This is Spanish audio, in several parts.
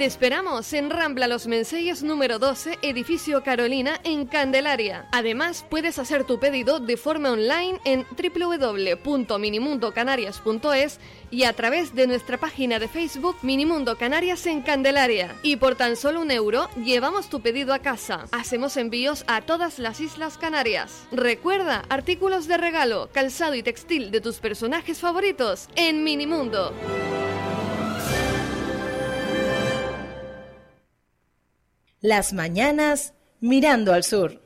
Te esperamos en Rambla Los Menseyes número 12, edificio Carolina, en Candelaria. Además, puedes hacer tu pedido de forma online en www.minimundocanarias.es y a través de nuestra página de Facebook Minimundo Canarias en Candelaria. Y por tan solo un euro, llevamos tu pedido a casa. Hacemos envíos a todas las Islas Canarias. Recuerda, artículos de regalo, calzado y textil de tus personajes favoritos en Minimundo. Las mañanas mirando al sur.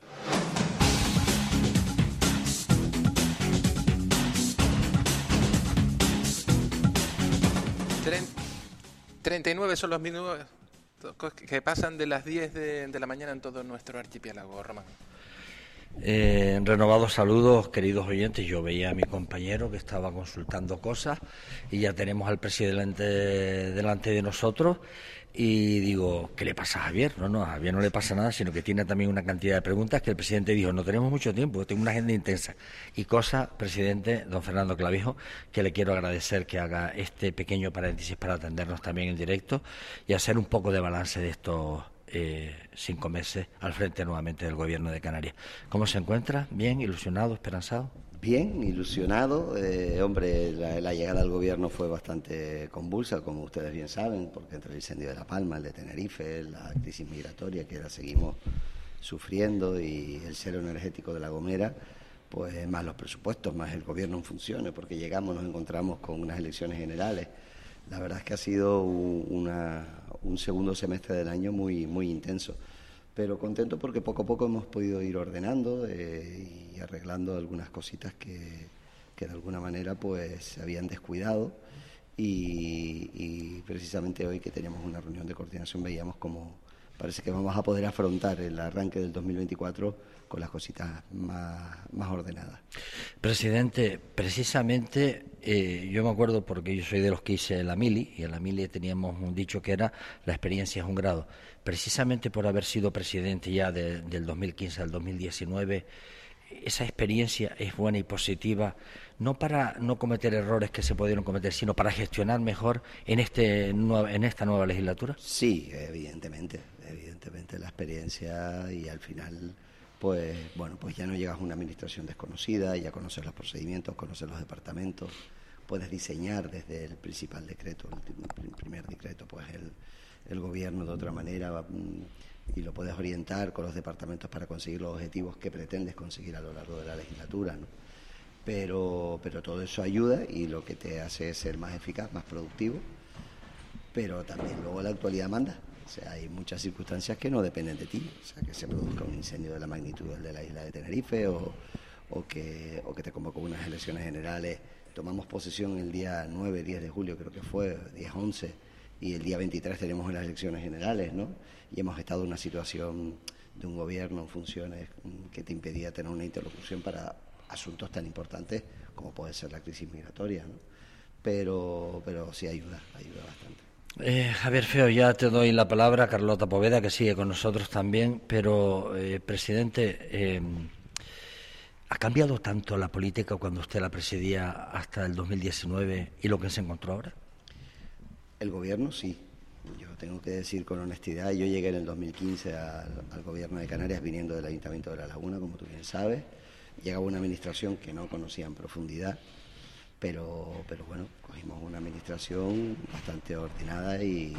Treinta y nueve son los minutos que pasan de las 10 de, de la mañana en todo nuestro archipiélago, Román. Eh, renovados saludos, queridos oyentes. Yo veía a mi compañero que estaba consultando cosas y ya tenemos al presidente delante de nosotros. Y digo, ¿qué le pasa a Javier? No, no, a Javier no le pasa nada, sino que tiene también una cantidad de preguntas que el presidente dijo, no tenemos mucho tiempo, tengo una agenda intensa. Y cosa, presidente, don Fernando Clavijo, que le quiero agradecer que haga este pequeño paréntesis para atendernos también en directo y hacer un poco de balance de estos eh, cinco meses al frente nuevamente del gobierno de Canarias. ¿Cómo se encuentra? ¿Bien? ¿Ilusionado? ¿Esperanzado? Bien, ilusionado. Eh, hombre, la, llegada al gobierno fue bastante convulsa, como ustedes bien saben, porque entre el incendio de La Palma, el de Tenerife, la crisis migratoria que la seguimos sufriendo y el cero energético de La Gomera, pues más los presupuestos, más el gobierno en funciones, porque llegamos, nos encontramos con unas elecciones generales. La verdad es que ha sido una, un segundo semestre del año muy, muy intenso. Pero contento porque poco a poco hemos podido ir ordenando eh, y arreglando algunas cositas que, que, de alguna manera pues se habían descuidado. Y, y, precisamente hoy que teníamos una reunión de coordinación veíamos como parece que vamos a poder afrontar el arranque del 2024 con las cositas más, más ordenadas. Presidente, precisamente eh, yo me acuerdo porque yo soy de los que hice la mili y en la mili teníamos un dicho que era la experiencia es un grado. Precisamente por haber sido presidente ya del 2015 al 2019, esa experiencia es buena y positiva, no para no cometer errores que se pudieron cometer, sino para gestionar mejor en, este, en esta nueva legislatura. Sí, evidentemente, evidentemente la experiencia y al final pues bueno, pues ya no llegas a una administración desconocida, ya conoces los procedimientos, conoces los departamentos, puedes diseñar desde el principal decreto, el primer decreto, pues el, el gobierno de otra manera mm, y lo puedes orientar con los departamentos para conseguir los objetivos que pretendes conseguir a lo largo de la legislatura, ¿no? Pero, pero todo eso ayuda y lo que te hace es ser más eficaz, más productivo, pero también luego la actualidad manda. O sea, hay muchas circunstancias que no dependen de ti. O sea, que se produzca un incendio de la magnitud de la isla de Tenerife o, o, que, o que te convocó unas elecciones generales. Tomamos posesión el día 9, 10 de julio, creo que fue, 10, 11, y el día 23 tenemos las elecciones generales, ¿no? Y hemos estado en una situación de un gobierno en funciones que te impedía tener una interlocución para asuntos tan importantes como puede ser la crisis migratoria, ¿no? Pero, pero sí ayuda, ayuda bastante. Eh, Javier Feo, ya te doy la palabra, Carlota Poveda, que sigue con nosotros también, pero, eh, presidente, eh, ¿ha cambiado tanto la política cuando usted la presidía hasta el 2019 y lo que se encontró ahora? El gobierno sí. Yo tengo que decir con honestidad, yo llegué en el 2015 al, al gobierno de Canarias viniendo del Ayuntamiento de La Laguna, como tú bien sabes. Llegaba una administración que no conocía en profundidad pero, pero bueno, cogimos una administración bastante ordenada y,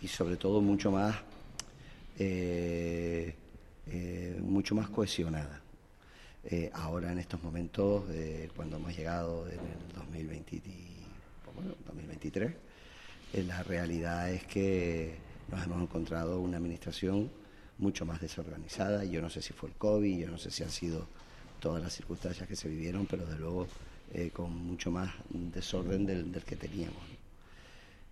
y, sobre todo mucho más, eh, eh, mucho más cohesionada. Eh, ahora en estos momentos, cuando hemos llegado en el 2020, bueno, 2023, la realidad es que nos hemos encontrado una administración mucho más desorganizada. Yo no sé si fue el COVID, yo no sé si han sido todas las circunstancias que se vivieron, pero de luego eh, con mucho más desorden del, que teníamos.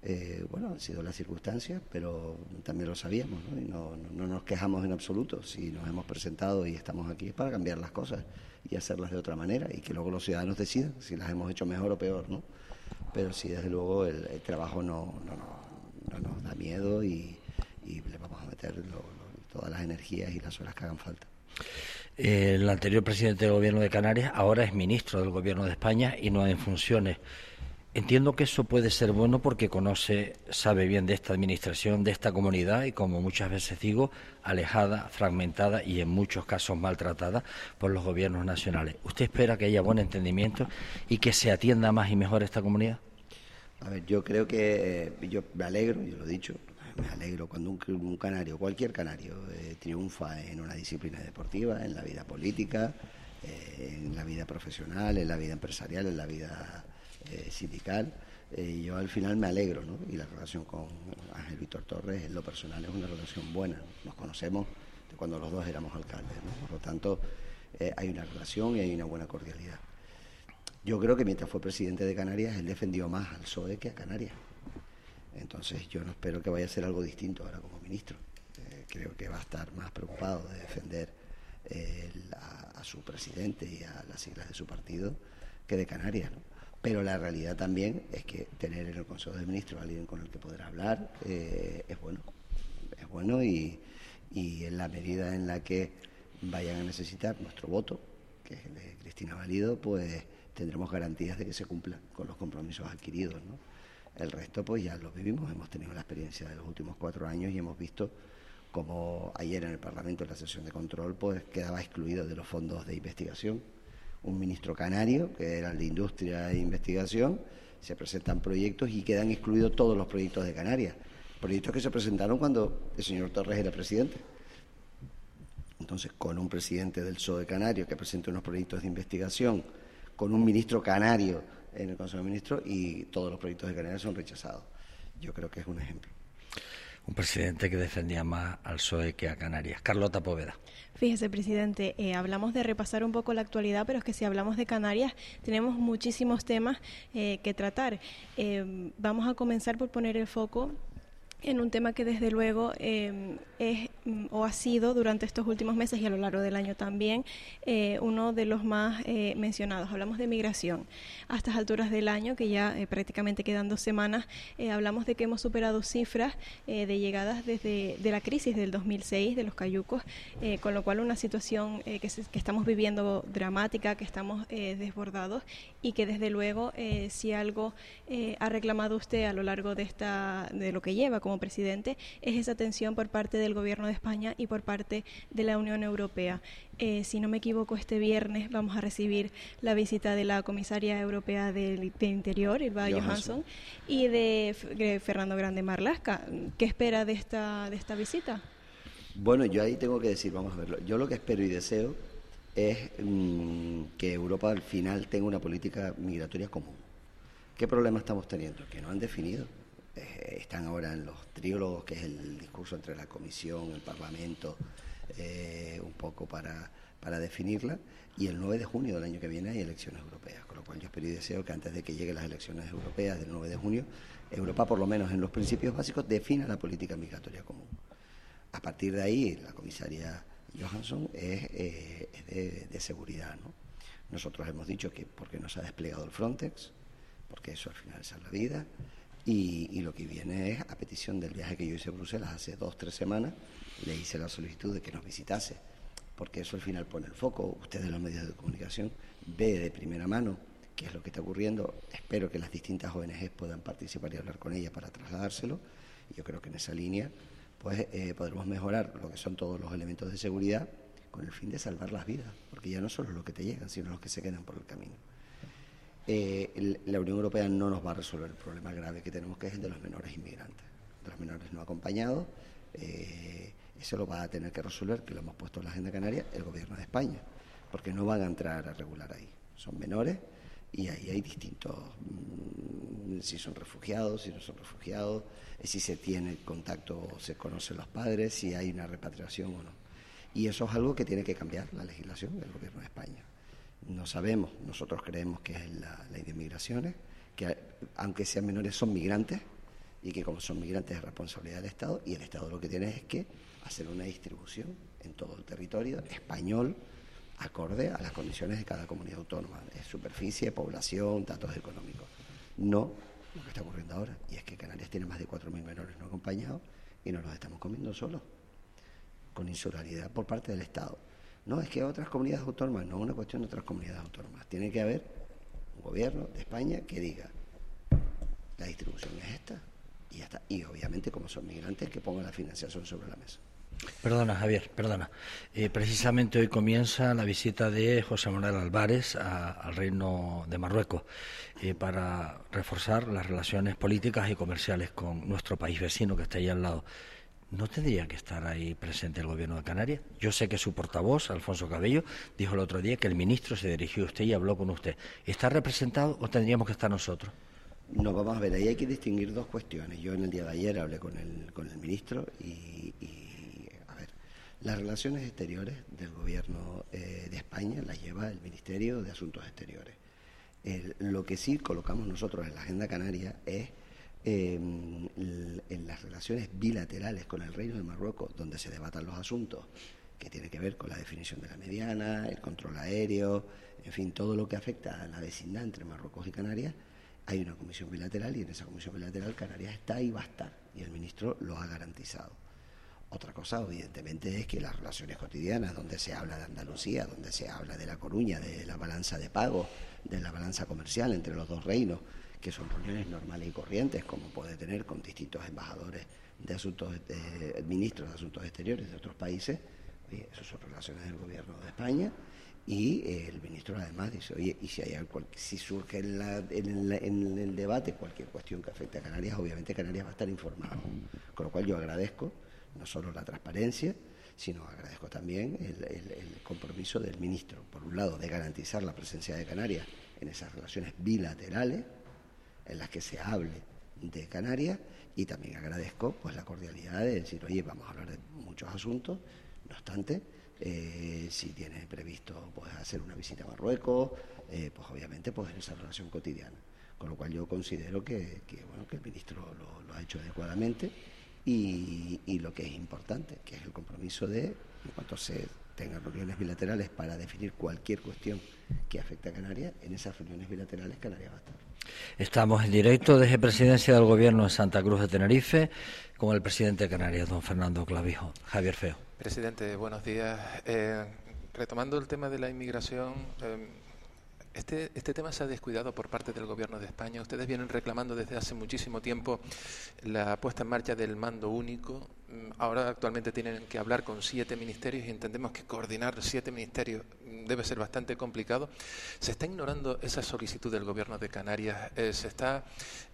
Eh, bueno, han sido las circunstancias, pero también lo sabíamos ¿no? y no, no, nos quejamos en absoluto. Si nos hemos presentado y estamos aquí es para cambiar las cosas y hacerlas de otra manera y que luego los ciudadanos decidan si las hemos hecho mejor o peor, ¿no? Pero sí, desde luego, el, trabajo no, nos da miedo y, le vamos a meter todas las energías y las horas que hagan falta. El anterior presidente del gobierno de Canarias ahora es ministro del gobierno de España y no en funciones. Entiendo que eso puede ser bueno porque conoce, sabe bien de esta administración, de esta comunidad y, como muchas veces digo, alejada, fragmentada y en muchos casos maltratada por los gobiernos nacionales. ¿Usted espera que haya buen entendimiento y que se atienda más y mejor esta comunidad? A ver, yo creo que yo me alegro, yo lo he dicho, me alegro cuando un, canario, cualquier canario, eh, triunfa en una disciplina deportiva, en la vida política, eh, en la vida profesional, en la vida empresarial, en la vida eh, sindical. Eh, yo al final me alegro, ¿no? Y la relación con Ángel Víctor Torres, en lo personal, es una relación buena. Nos conocemos de cuando los dos éramos alcaldes, ¿no? Por lo tanto, hay una relación y hay una buena cordialidad. Yo creo que mientras fue presidente de Canarias, él defendió más al PSOE que a Canarias. Entonces, yo no espero que vaya a ser algo distinto ahora como ministro. creo que va a estar más preocupado de defender a, a su presidente y a las siglas de su partido que de Canarias. Pero la realidad también es que tener en el Consejo de Ministros a alguien con el que poder hablar eh, es bueno. Es bueno y, en la medida en la que vayan a necesitar nuestro voto, que es el de Cristina Valido, pues tendremos garantías de que se cumplan con los compromisos adquiridos. ¿no? El resto, pues ya lo vivimos, hemos tenido la experiencia de los últimos cuatro años y hemos visto como ayer en el Parlamento, en la sesión de control, pues quedaba excluido de los fondos de investigación un ministro canario, que era el de Industria e Investigación, se presentan proyectos y quedan excluidos todos los proyectos de Canarias. Proyectos que se presentaron cuando el señor Torres era presidente. Entonces, con un presidente del PSOE canario que presenta unos proyectos de investigación, con un ministro canario en el Consejo de Ministros y todos los proyectos de Canarias son rechazados. Yo creo que es un ejemplo un presidente que defendía más al PSOE que a Canarias. Carlota Poveda. Fíjese, presidente, eh, hablamos de repasar un poco la actualidad, pero es que si hablamos de Canarias tenemos muchísimos temas eh, que tratar. Eh, vamos a comenzar por poner el foco en un tema que desde luego em, es mm, o ha sido durante estos últimos meses y a lo largo del año también eh, uno de los más eh, mencionados. Hablamos de migración. A estas alturas del año, que ya eh, prácticamente quedan dos semanas, hablamos de que hemos superado cifras de llegadas desde de la crisis del 2006 de los cayucos, con lo cual una situación que, que, estamos viviendo dramática, que estamos desbordados y que desde luego si algo ha reclamado usted a lo largo de esta de lo que lleva como presidente es esa atención por parte del Gobierno de España y por parte de la Unión Europea. Eh, si no me equivoco, este viernes vamos a recibir la visita de la comisaria europea del, Interior, Ilva Johansson, y de, Fernando Grande Marlasca. ¿Qué espera de esta, de esta visita? Bueno, yo ahí tengo que decir, vamos a verlo. Yo lo que espero y deseo es mm, que Europa al final tenga una política migratoria común. ¿Qué problema estamos teniendo? Que no han definido. Eh, están ahora en los triólogos, que es el discurso entre la Comisión, el Parlamento, eh, un poco para, para definirla. Y el 9 de junio del año que viene hay elecciones europeas, con lo cual yo espero y deseo que antes de que lleguen las elecciones europeas del 9 de junio, Europa, por lo menos en los principios básicos, defina la política migratoria común. A partir de ahí, la comisaria Johansson es, eh, de, seguridad. ¿no? Nosotros hemos dicho que porque no se ha desplegado el Frontex, porque eso al final es la vida, y, lo que viene es a petición del viaje que yo hice a Bruselas hace dos, tres semanas, le hice la solicitud de que nos visitase, porque eso al final pone el foco. Ustedes los medios de comunicación ve de primera mano qué es lo que está ocurriendo. Espero que las distintas ONGs puedan participar y hablar con ella para trasladárselo. Y yo creo que en esa línea pues eh, podremos mejorar lo que son todos los elementos de seguridad con el fin de salvar las vidas, porque ya no solo los que te llegan, sino los que se quedan por el camino. Eh, la Unión Europea no nos va a resolver el problema grave que tenemos, que es el de los menores inmigrantes, de los menores no acompañados. Eh, eso lo va a tener que resolver, que lo hemos puesto en la agenda canaria, el gobierno de España, porque no van a entrar a regular ahí. Son menores y ahí hay distintos, mm, si son refugiados, si no son refugiados, eh, si se tiene contacto se conocen los padres, si hay una repatriación o no. Y eso es algo que tiene que cambiar la legislación del gobierno de España no sabemos, nosotros creemos que es la ley de migraciones, que aunque sean menores son migrantes y que como son migrantes es responsabilidad del Estado y el Estado lo que tiene es que hacer una distribución en todo el territorio español acorde a las condiciones de cada comunidad autónoma, de superficie, población, datos económicos. No lo que está ocurriendo ahora, y es que Canarias tiene más de 4.000 menores no acompañados y nos los estamos comiendo solos, con insularidad por parte del Estado. No, es que otras comunidades autónomas, no es una cuestión de otras comunidades autónomas. Tiene que haber un gobierno de España que diga, la distribución es esta. Y ya está. Y obviamente, como son migrantes, que pongan la financiación sobre la mesa. Perdona, Javier, perdona. Eh, precisamente hoy comienza la visita de José Manuel Álvarez al Reino de Marruecos eh, para reforzar las relaciones políticas y comerciales con nuestro país vecino que está ahí al lado. ¿No tendría que estar ahí presente el Gobierno de Canarias? Yo sé que su portavoz, Alfonso Cabello, dijo el otro día que el ministro se dirigió a usted y habló con usted. ¿Está representado o tendríamos que estar nosotros? No, vamos a ver, ahí hay que distinguir dos cuestiones. Yo en el día de ayer hablé con el, con el ministro y, a ver, las relaciones exteriores del Gobierno eh, de España las lleva el Ministerio de Asuntos Exteriores. lo que sí colocamos nosotros en la agenda canaria es en las relaciones bilaterales con el Reino de Marruecos, donde se debatan los asuntos que tienen que ver con la definición de la mediana, el control aéreo, en fin, todo lo que afecta a la vecindad entre Marruecos y Canarias, hay una comisión bilateral y en esa comisión bilateral Canarias está y va a estar, y el ministro lo ha garantizado. Otra cosa, evidentemente, es que las relaciones cotidianas, donde se habla de Andalucía, donde se habla de La Coruña, de la balanza de pago, de la balanza comercial entre los dos reinos, que son reuniones normales y corrientes, como puede tener con distintos embajadores de asuntos, ministros de asuntos exteriores de otros países, oye, eso son relaciones del gobierno de España, y el ministro además dice, oye, y si hay si surge en, en, el debate cualquier cuestión que afecte a Canarias, obviamente Canarias va a estar informado. Con lo cual yo agradezco no solo la transparencia, sino agradezco también el compromiso del ministro, por un lado, de garantizar la presencia de Canarias en esas relaciones bilaterales, en las que se hable de Canarias y también agradezco pues la cordialidad de decir, oye, vamos a hablar de muchos asuntos, no obstante, eh, si tiene previsto pues hacer una visita a Marruecos, eh, pues obviamente pues en esa relación cotidiana. Con lo cual yo considero que, bueno que el ministro lo, ha hecho adecuadamente y, y, lo que es importante, que es el compromiso de, en cuanto se tengan reuniones bilaterales para definir cualquier cuestión que afecte a Canarias, en esas reuniones bilaterales Canarias va a estar. Estamos en directo desde Presidencia del Gobierno de Santa Cruz de Tenerife con el presidente de Canarias, don Fernando Clavijo. Javier Feo. Presidente, buenos días. Eh, retomando el tema de la inmigración, eh, este, este tema se ha descuidado por parte del Gobierno de España. Ustedes vienen reclamando desde hace muchísimo tiempo la puesta en marcha del mando único. Mm, ahora actualmente tienen que hablar con siete ministerios y entendemos que coordinar siete ministerios mm, debe ser bastante complicado. Se está ignorando esa solicitud del Gobierno de Canarias. Eh, se está,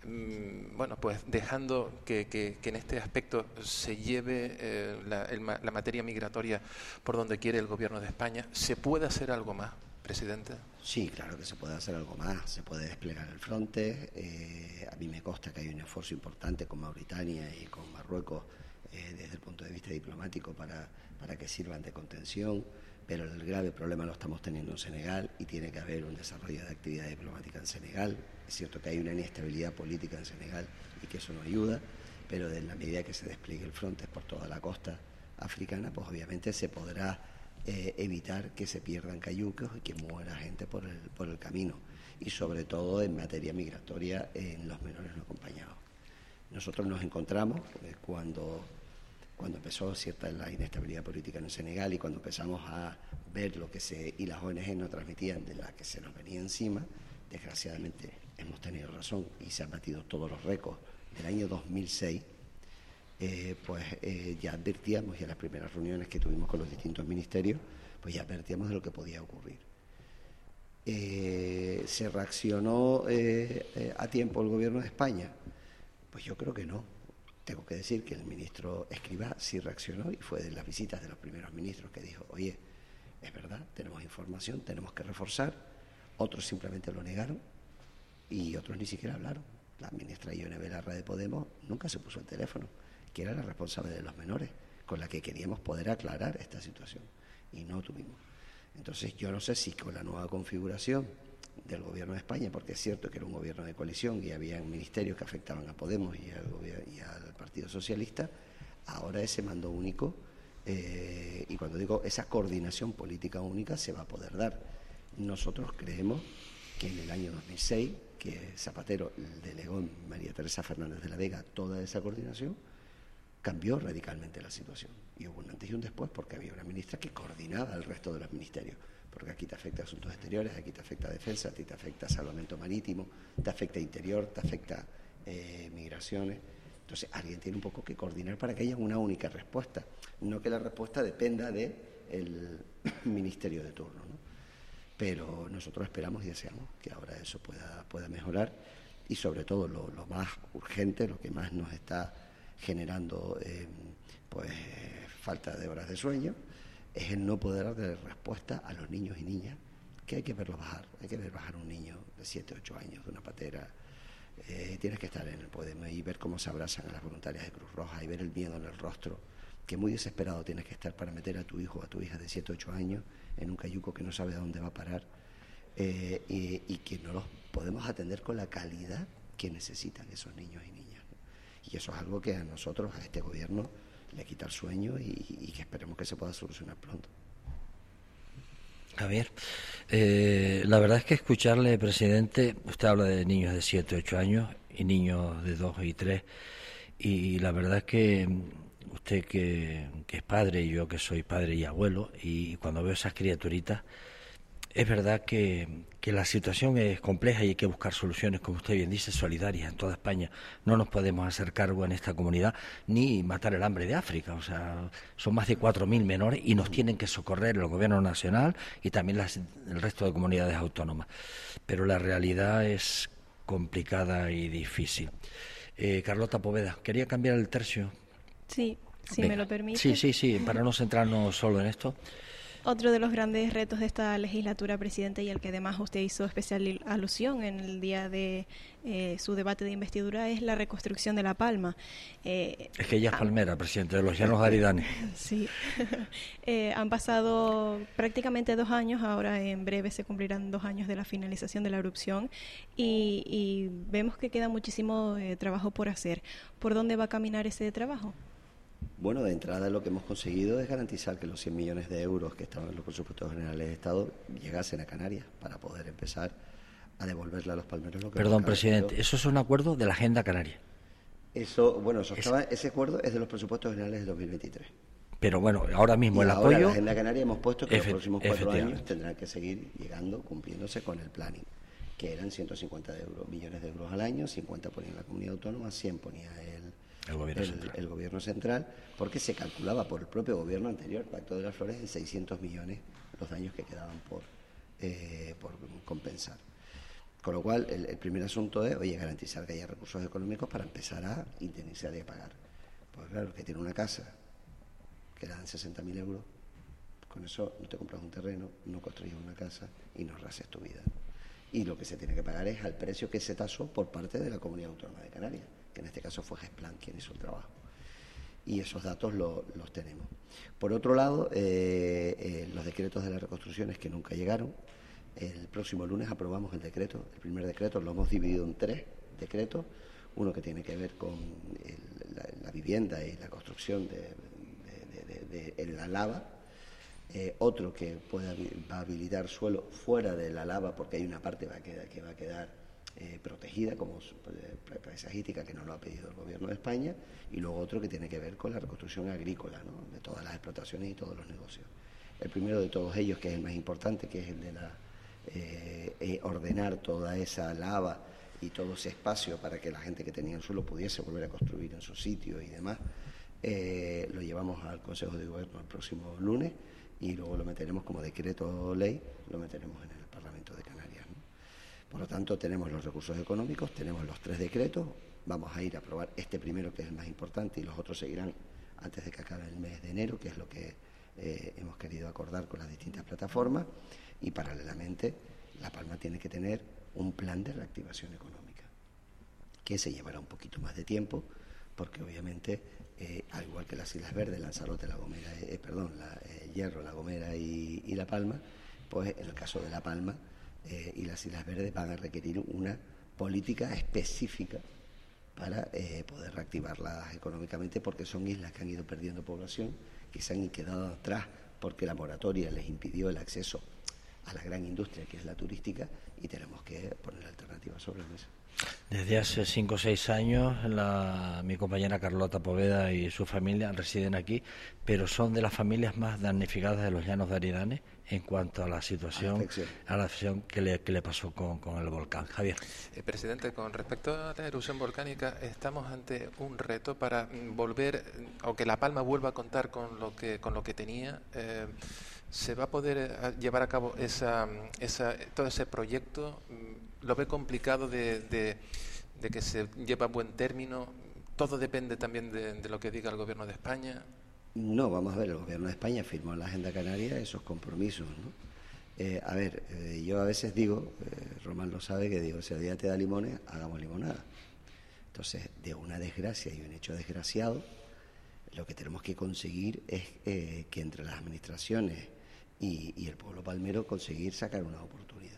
mm, bueno, pues dejando que, en este aspecto se lleve eh, la, la materia migratoria por donde quiere el Gobierno de España. ¿Se puede hacer algo más? Presidente? Sí, claro que se puede hacer algo más, se puede desplegar el fronte. Eh, a mí me consta que hay un esfuerzo importante con Mauritania y con Marruecos eh, desde el punto de vista diplomático para, para que sirvan de contención, pero el grave problema lo estamos teniendo en Senegal y tiene que haber un desarrollo de actividad diplomática en Senegal. Es cierto que hay una inestabilidad política en Senegal y que eso no ayuda, pero en la medida que se despliegue el fronte por toda la costa africana, pues obviamente se podrá eh, evitar que se pierdan cayucos y que muera gente por el, por el camino y sobre todo en materia migratoria en los menores no acompañados. Nosotros nos encontramos eh, cuando, cuando empezó cierta la inestabilidad política en Senegal y cuando empezamos a ver lo que se y las ONG nos transmitían de la que se nos venía encima, desgraciadamente hemos tenido razón y se han batido todos los récords del año 2006 eh, pues eh, ya advertíamos, y en las primeras reuniones que tuvimos con los distintos ministerios, pues ya advertíamos de lo que podía ocurrir. Eh, ¿Se reaccionó a tiempo el gobierno de España? Pues yo creo que no. Tengo que decir que el ministro Escribá sí reaccionó y fue de las visitas de los primeros ministros que dijo, oye, es verdad, tenemos información, tenemos que reforzar. Otros simplemente lo negaron y otros ni siquiera hablaron. La ministra Ione Belarra de Podemos nunca se puso el teléfono que era la responsable de los menores, con la que queríamos poder aclarar esta situación y no tuvimos. Entonces yo no sé si con la nueva configuración del gobierno de España, porque es cierto que era un gobierno de coalición y había ministerios que afectaban a Podemos y al, Partido Socialista, ahora ese mando único, eh, y cuando digo esa coordinación política única, se va a poder dar. Nosotros creemos que en el año 2006, que Zapatero delegó en María Teresa Fernández de la Vega toda esa coordinación, cambió radicalmente la situación. Y hubo un antes y un después porque había una ministra que coordinaba el resto de los ministerios. Porque aquí te afecta asuntos exteriores, aquí te afecta defensa, aquí te afecta salvamento marítimo, te afecta interior, te afecta eh, migraciones. Entonces, alguien tiene un poco que coordinar para que haya una única respuesta, no que la respuesta dependa del el ministerio de turno. ¿no? Pero nosotros esperamos y deseamos que ahora eso pueda, pueda mejorar y sobre todo lo, más urgente, lo que más nos está generando eh, pues falta de horas de sueño, es el no poder dar respuesta a los niños y niñas que hay que verlos bajar, hay que ver bajar un niño de 7, 8 años de una patera eh, tienes que estar en el poema y ver cómo se abrazan a las voluntarias de Cruz Roja y ver el miedo en el rostro, que muy desesperado tienes que estar para meter a tu hijo o a tu hija de 7 8 años en un cayuco que no sabe a dónde va a parar eh, y, que no los podemos atender con la calidad que necesitan esos niños y niñas. Y eso es algo que a nosotros, a este gobierno, le quita el sueño y que esperemos que se pueda solucionar pronto. Javier, eh, la verdad es que escucharle, presidente, usted habla de niños de 7, 8 años y niños de 2 y 3, y la verdad es que usted que, que es padre y yo que soy padre y abuelo, y cuando veo esas criaturitas, es verdad que, la situación es compleja y hay que buscar soluciones, como usted bien dice, solidarias en toda España. No nos podemos hacer cargo en esta comunidad ni matar el hambre de África. O sea, son más de 4.000 menores y nos tienen que socorrer el Gobierno Nacional y también el resto de comunidades autónomas. Pero la realidad es complicada y difícil. Eh, Carlota Poveda, quería cambiar el tercio. Sí, si me lo permite. Sí, sí, sí, para no centrarnos solo en esto. Otro de los grandes retos de esta legislatura, presidente, y al que además usted hizo especial alusión en el día de eh, su debate de investidura, es la reconstrucción de La Palma. Eh, es que ella es ah, palmera, presidente, de los llanos aridanes. Sí. Eh, han pasado prácticamente dos años, ahora en breve se cumplirán dos años de la finalización de la erupción y, y vemos que queda muchísimo trabajo por hacer. ¿Por dónde va a caminar ese trabajo? Bueno, de entrada lo que hemos conseguido es garantizar que los 100 millones de euros que estaban en los presupuestos generales de Estado llegasen a Canarias para poder empezar a devolverle a los palmeros lo que Perdón, presidente, eso es un acuerdo de la Agenda Canaria. Eso, bueno, ese acuerdo es de los presupuestos generales de 2023. Pero bueno, ahora mismo el ahora apoyo. En la Agenda Canaria hemos puesto que los próximos cuatro años tendrán que seguir llegando, cumpliéndose con el planning, que eran 150 millones de euros al año, 50 ponía la comunidad autónoma, 100 ponía el, el gobierno, central. porque se calculaba por el propio gobierno anterior, Pacto de las Flores, en 600 millones los daños que quedaban por, eh, por compensar. Con lo cual, el, primer asunto es, oye, garantizar que haya recursos económicos para empezar a indemnizar y a pagar. Pues claro, que tiene una casa que le dan 60.000 euros, con eso no te compras un terreno, no construyes una casa y no rases tu vida. Y lo que se tiene que pagar es al precio que se tasó por parte de la Comunidad Autónoma de Canarias que en este caso fue Gesplan quien hizo el trabajo. Y esos datos los tenemos. Por otro lado, eh, eh, los decretos de las reconstrucciones que nunca llegaron. El próximo lunes aprobamos el decreto. El primer decreto lo hemos dividido en tres decretos. Uno que tiene que ver con la, vivienda y la construcción de, la lava. Eh, otro que pueda, va a habilitar suelo fuera de la lava porque hay una parte que va a quedar eh, protegida como eh, paisajística que nos lo ha pedido el gobierno de España y luego otro que tiene que ver con la reconstrucción agrícola de todas las explotaciones y todos los negocios. El primero de todos ellos, que es el más importante, que es el de la, eh, ordenar toda esa lava y todo ese espacio para que la gente que tenía el suelo pudiese volver a construir en su sitio y demás, lo llevamos al Consejo de Gobierno el próximo lunes y luego lo meteremos como decreto ley, lo meteremos en el. Por lo tanto, tenemos los recursos económicos, tenemos los tres decretos, vamos a ir a aprobar este primero que es el más importante y los otros seguirán antes de que acabe el mes de enero, que es lo que eh, hemos querido acordar con las distintas plataformas. Y paralelamente La Palma tiene que tener un plan de reactivación económica que se llevará un poquito más de tiempo porque obviamente eh, al igual que las Islas Verdes, Lanzarote, La Gomera, eh, perdón, la, Hierro, La Gomera y La Palma, pues en el caso de La Palma eh, y las Islas Verdes van a requerir una política específica para eh, poder reactivarlas económicamente porque son islas que han ido perdiendo población, que se han quedado atrás porque la moratoria les impidió el acceso a la gran industria que es la turística y tenemos que poner alternativas sobre la mesa. Desde hace cinco o seis años, mi compañera Carlota Poveda y su familia residen aquí, pero son de las familias más damnificadas de los llanos de Aridane en cuanto a la situación, a la acción que le, que le pasó con, el volcán. Javier. Eh, presidente, con respecto a la erupción volcánica, estamos ante un reto para mm, volver, o que La Palma vuelva a contar con lo que, con lo que tenía. Eh, ¿Se va a poder eh, llevar a cabo esa, esa, todo ese proyecto? ¿Lo ve complicado de, que se lleve a buen término? ¿Todo depende también de, lo que diga el Gobierno de España? No, vamos a ver, el Gobierno de España firmó en la Agenda Canaria esos compromisos. ¿no? Eh, a ver, eh, yo a veces digo, Román lo sabe, que digo, si el día te da limones, hagamos limonada. Entonces, de una desgracia y un hecho desgraciado, lo que tenemos que conseguir es que entre las administraciones y, el pueblo palmero conseguir sacar una oportunidad.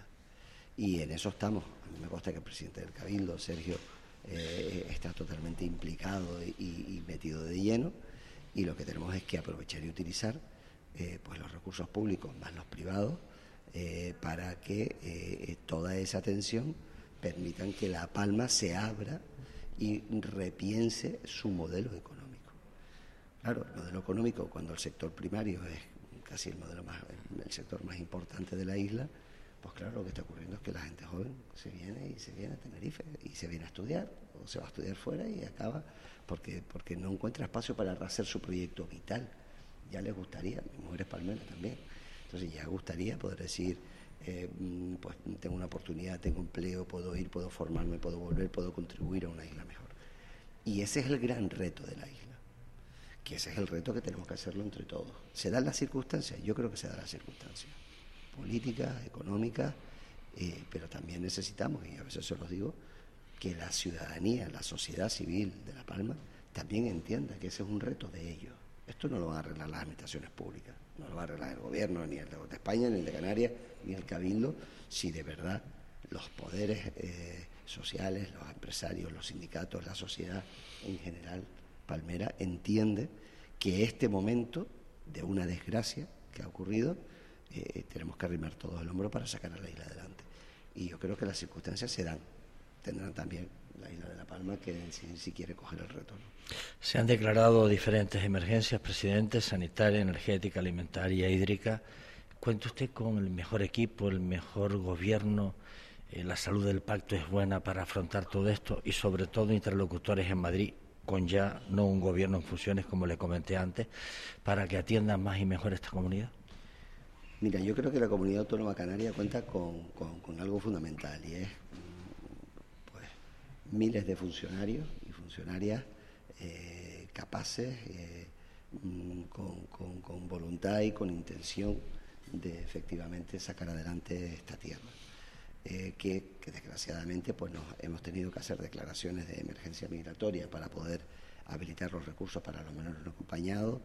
Y en eso estamos. A mí me consta que el presidente del Cabildo, Sergio, eh, está totalmente implicado y, metido de lleno y lo que tenemos es que aprovechar y utilizar eh, pues los recursos públicos más los privados eh, para que toda esa atención permitan que La Palma se abra y repiense su modelo económico. Claro, el modelo económico cuando el sector primario es casi el modelo más, el sector más importante de la isla, pues claro, lo que está ocurriendo es que la gente joven se viene y se viene a Tenerife y se viene a estudiar o se va a estudiar fuera y acaba porque, porque no encuentra espacio para hacer su proyecto vital. Ya les gustaría, mi mujer es palmera también, entonces ya gustaría poder decir, eh, mm, pues tengo una oportunidad, tengo empleo, puedo ir, puedo formarme, puedo volver, puedo contribuir a una isla mejor. Y ese es el gran reto de la isla que ese es el reto que tenemos que hacerlo entre todos. ¿Se dan las circunstancias? Yo creo que se dan las circunstancias. Políticas, económicas, eh, pero también necesitamos, y a veces se los digo, que la ciudadanía, la sociedad civil de La Palma, también entienda que ese es un reto de ellos. Esto no lo van a arreglar las administraciones públicas, no lo va a arreglar el gobierno, ni el de España, ni el de Canarias, ni el Cabildo, si de verdad los poderes eh, sociales, los empresarios, los sindicatos, la sociedad en general Palmera entiende que este momento de una desgracia que ha ocurrido, eh, tenemos que arrimar todos el hombro para sacar a la isla adelante. Y yo creo que las circunstancias se dan, tendrán también la isla de La Palma que decidir si quiere coger el retorno. Se han declarado diferentes emergencias, presidente, sanitaria, energética, alimentaria, hídrica. ¿Cuenta usted con el mejor equipo, el mejor gobierno? Eh, la salud del pacto es buena para afrontar todo esto y sobre todo interlocutores en Madrid con ya no un gobierno en funciones, como le comenté antes, para que atiendan más y mejor esta comunidad? Mira, yo creo que la comunidad autónoma canaria cuenta con, algo fundamental y es pues, miles de funcionarios y funcionarias eh, capaces, eh, mm, con, voluntad y con intención de efectivamente sacar adelante esta tierra. Eh, que, desgraciadamente pues nos hemos tenido que hacer declaraciones de emergencia migratoria para poder habilitar los recursos para los menores no acompañados.